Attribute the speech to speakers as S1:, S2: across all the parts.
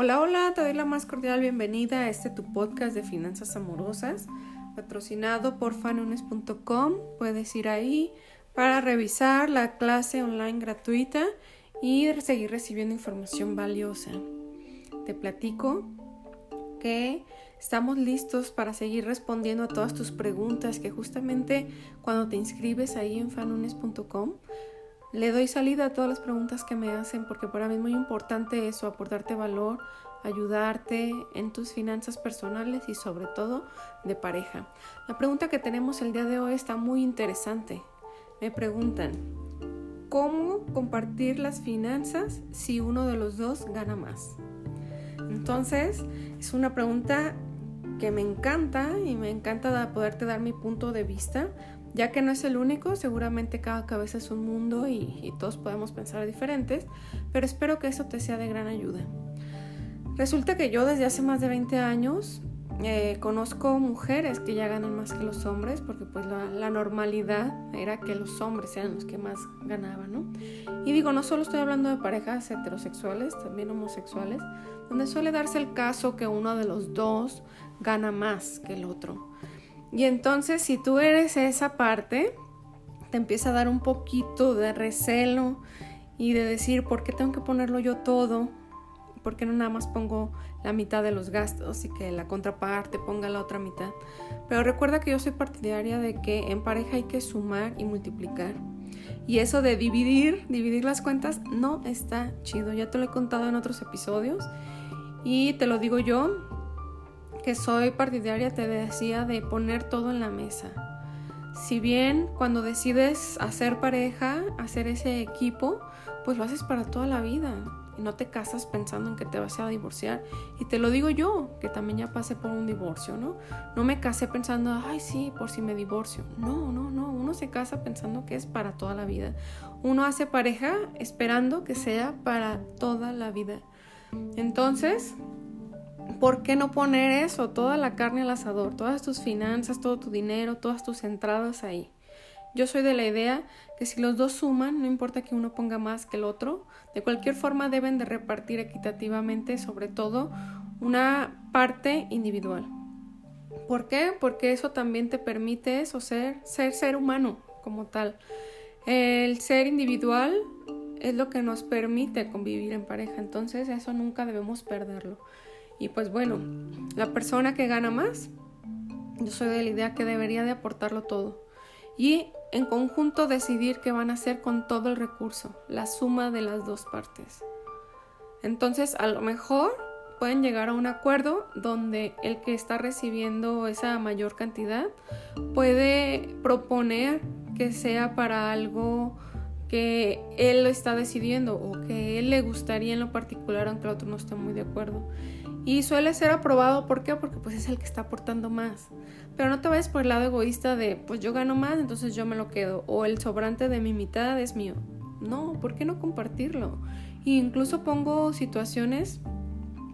S1: Hola, hola, te doy la más cordial bienvenida a este tu podcast de finanzas amorosas, patrocinado por fanunes.com. Puedes ir ahí para revisar la clase online gratuita y seguir recibiendo información valiosa. Te platico que estamos listos para seguir respondiendo a todas tus preguntas que justamente cuando te inscribes ahí en fanunes.com le doy salida a todas las preguntas que me hacen porque para mí es muy importante eso, aportarte valor, ayudarte en tus finanzas personales y sobre todo de pareja. La pregunta que tenemos el día de hoy está muy interesante. Me preguntan, ¿cómo compartir las finanzas si uno de los dos gana más? Entonces, es una pregunta que me encanta y me encanta poderte dar mi punto de vista ya que no es el único, seguramente cada cabeza es un mundo y, todos podemos pensar diferentes, pero espero que eso te sea de gran ayuda. Resulta que yo desde hace más de 20 años eh, conozco mujeres que ya ganan más que los hombres, porque pues la, normalidad era que los hombres eran los que más ganaban, ¿no? Y digo, no solo estoy hablando de parejas heterosexuales, también homosexuales, donde suele darse el caso que uno de los dos gana más que el otro. Y entonces si tú eres esa parte, te empieza a dar un poquito de recelo y de decir, ¿por qué tengo que ponerlo yo todo? ¿Por qué no nada más pongo la mitad de los gastos y que la contraparte ponga la otra mitad? Pero recuerda que yo soy partidaria de que en pareja hay que sumar y multiplicar. Y eso de dividir, dividir las cuentas, no está chido. Ya te lo he contado en otros episodios. Y te lo digo yo, que soy partidaria, te decía, de poner todo en la mesa. Si bien cuando decides hacer pareja, hacer ese equipo, pues lo haces para toda la vida. Y no te casas pensando en que te vas a divorciar. Y te lo digo yo, que también ya pasé por un divorcio, ¿no? No me casé pensando, ay, sí, por si me divorcio. No, no, no. Uno se casa pensando que es para toda la vida. Uno hace pareja esperando que sea para toda la vida. Entonces, ¿por qué no poner eso? Toda la carne al asador, todas tus finanzas, todo tu dinero, todas tus entradas ahí. Yo soy de la idea que si los dos suman, no importa que uno ponga más que el otro, de cualquier forma deben de repartir equitativamente, sobre todo una parte individual. ¿Por qué? Porque eso también te permite eso, ser, ser ser humano como tal. El ser individual es lo que nos permite convivir en pareja, entonces eso nunca debemos perderlo. Y pues bueno, la persona que gana más, yo soy de la idea que debería de aportarlo todo. Y en conjunto decidir qué van a hacer con todo el recurso, la suma de las dos partes. Entonces, a lo mejor pueden llegar a un acuerdo donde el que está recibiendo esa mayor cantidad puede proponer que sea para algo que él lo está decidiendo o que él le gustaría en lo particular aunque el otro no esté muy de acuerdo. Y suele ser aprobado, ¿por qué? Porque pues es el que está aportando más. Pero no te vayas por el lado egoísta de, pues yo gano más, entonces yo me lo quedo. O el sobrante de mi mitad es mío. No, ¿por qué no compartirlo? E incluso pongo situaciones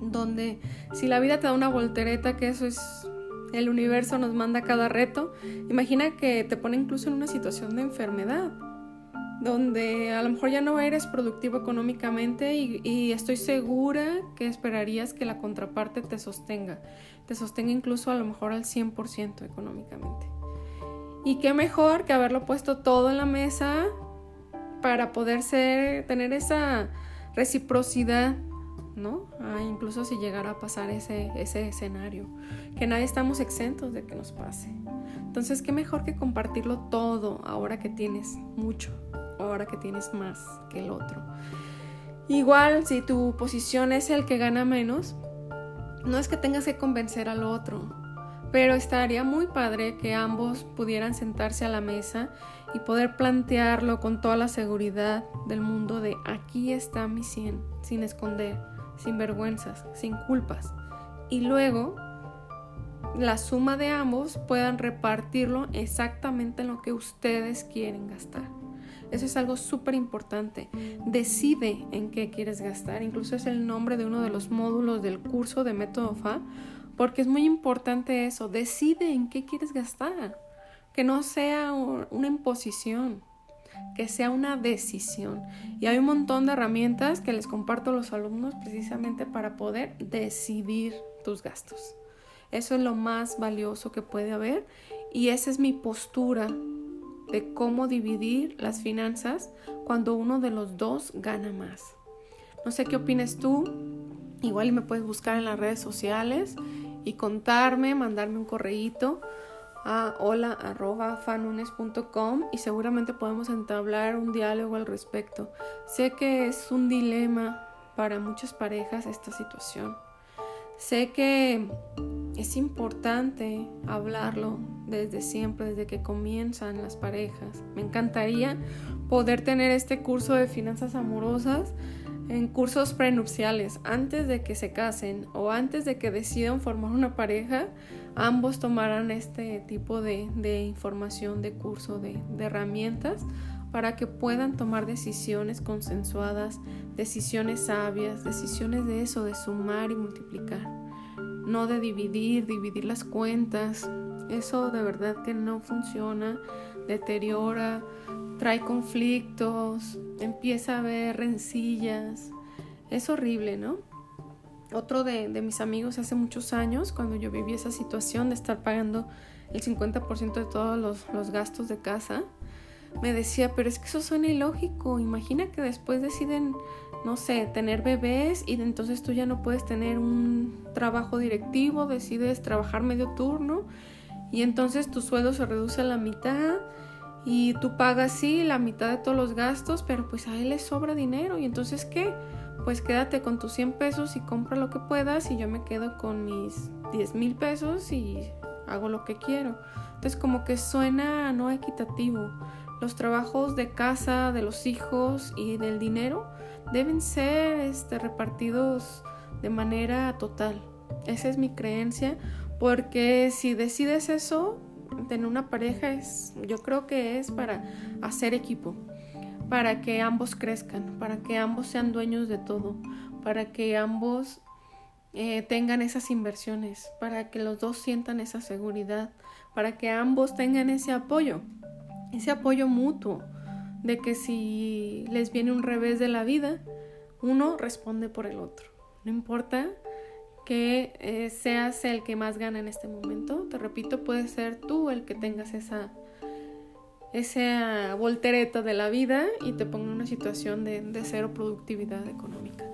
S1: donde si la vida te da una voltereta, que eso es el universo nos manda cada reto, imagina que te pone incluso en una situación de enfermedad donde a lo mejor ya no eres productivo económicamente y, estoy segura que esperarías que la contraparte te sostenga, te sostenga incluso a lo mejor al 100% económicamente. Y qué mejor que haberlo puesto todo en la mesa para poder ser, tener esa reciprocidad, ¿no? Ah, incluso si llegara a pasar ese, ese escenario, que nadie estamos exentos de que nos pase. Entonces, qué mejor que compartirlo todo ahora que tienes mucho ahora que tienes más que el otro. Igual, si tu posición es el que gana menos, no es que tengas que convencer al otro, pero estaría muy padre que ambos pudieran sentarse a la mesa y poder plantearlo con toda la seguridad del mundo de aquí está mi 100, sin esconder, sin vergüenzas, sin culpas. Y luego la suma de ambos puedan repartirlo exactamente en lo que ustedes quieren gastar. Eso es algo súper importante. Decide en qué quieres gastar. Incluso es el nombre de uno de los módulos del curso de Método FA, porque es muy importante eso. Decide en qué quieres gastar. Que no sea una imposición, que sea una decisión. Y hay un montón de herramientas que les comparto a los alumnos precisamente para poder decidir tus gastos. Eso es lo más valioso que puede haber y esa es mi postura de cómo dividir las finanzas cuando uno de los dos gana más. No sé qué opines tú. Igual me puedes buscar en las redes sociales y contarme, mandarme un correíto a hola.fanunes.com y seguramente podemos entablar un diálogo al respecto. Sé que es un dilema para muchas parejas esta situación. Sé que es importante hablarlo desde siempre, desde que comienzan las parejas. Me encantaría poder tener este curso de finanzas amorosas en cursos prenupciales, antes de que se casen o antes de que decidan formar una pareja, ambos tomarán este tipo de, información, de curso, de, de herramientas para que puedan tomar decisiones consensuadas, decisiones sabias, decisiones de eso, de sumar y multiplicar, no de dividir, dividir las cuentas. Eso de verdad que no funciona, deteriora, trae conflictos, empieza a haber rencillas. Es horrible, ¿no? Otro de, mis amigos hace muchos años, cuando yo viví esa situación de estar pagando el 50% de todos los, los gastos de casa, me decía, pero es que eso suena ilógico. Imagina que después deciden, no sé, tener bebés y entonces tú ya no puedes tener un trabajo directivo, decides trabajar medio turno y entonces tu sueldo se reduce a la mitad y tú pagas sí la mitad de todos los gastos, pero pues a él le sobra dinero y entonces ¿qué? Pues quédate con tus 100 pesos y compra lo que puedas y yo me quedo con mis 10 mil pesos y hago lo que quiero. Entonces como que suena no equitativo. Los trabajos de casa, de los hijos y del dinero deben ser este, repartidos de manera total. Esa es mi creencia, porque si decides eso, tener una pareja es, yo creo que es para hacer equipo, para que ambos crezcan, para que ambos sean dueños de todo, para que ambos eh, tengan esas inversiones, para que los dos sientan esa seguridad, para que ambos tengan ese apoyo, ese apoyo mutuo, de que si les viene un revés de la vida, uno responde por el otro. No importa que eh, seas el que más gana en este momento. Te repito, puede ser tú el que tengas esa, esa voltereta de la vida y te ponga en una situación de, de, cero productividad económica.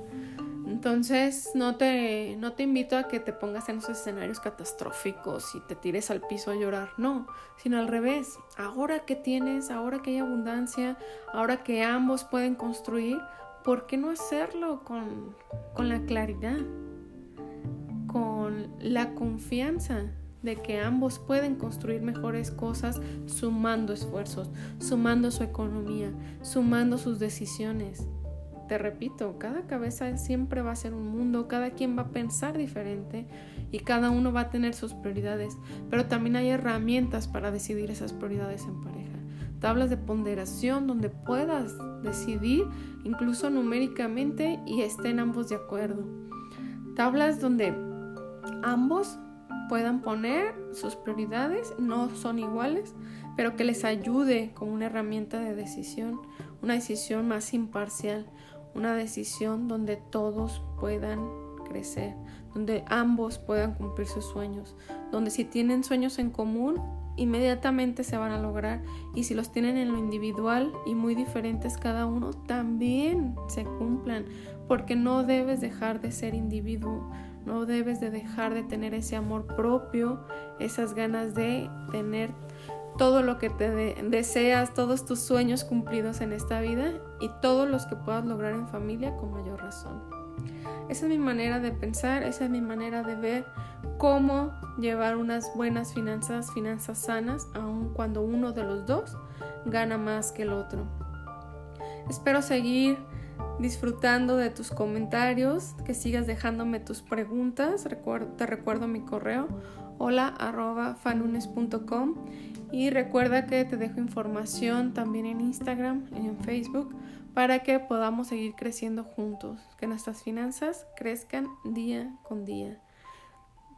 S1: Entonces, no te, no te invito a que te pongas en esos escenarios catastróficos y te tires al piso a llorar, no, sino al revés. Ahora que tienes, ahora que hay abundancia, ahora que ambos pueden construir, ¿por qué no hacerlo con, con la claridad? con la confianza de que ambos pueden construir mejores cosas sumando esfuerzos, sumando su economía, sumando sus decisiones. Te repito, cada cabeza siempre va a ser un mundo, cada quien va a pensar diferente y cada uno va a tener sus prioridades, pero también hay herramientas para decidir esas prioridades en pareja. Tablas de ponderación donde puedas decidir incluso numéricamente y estén ambos de acuerdo. Tablas donde ambos puedan poner sus prioridades, no son iguales, pero que les ayude como una herramienta de decisión, una decisión más imparcial, una decisión donde todos puedan crecer, donde ambos puedan cumplir sus sueños, donde si tienen sueños en común, inmediatamente se van a lograr y si los tienen en lo individual y muy diferentes cada uno, también se cumplan, porque no debes dejar de ser individuo no debes de dejar de tener ese amor propio, esas ganas de tener todo lo que te deseas, todos tus sueños cumplidos en esta vida y todos los que puedas lograr en familia con mayor razón. Esa es mi manera de pensar, esa es mi manera de ver cómo llevar unas buenas finanzas, finanzas sanas, aun cuando uno de los dos gana más que el otro. Espero seguir disfrutando de tus comentarios, que sigas dejándome tus preguntas. te recuerdo mi correo hola arroba fanunes.com y recuerda que te dejo información también en Instagram y en Facebook para que podamos seguir creciendo juntos, que nuestras finanzas crezcan día con día.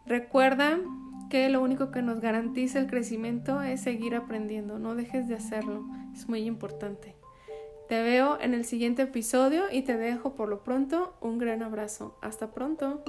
S1: Recuerda que lo único que nos garantiza el crecimiento es seguir aprendiendo, no dejes de hacerlo, es muy importante. Te veo en el siguiente episodio y te dejo por lo pronto un gran abrazo. Hasta pronto.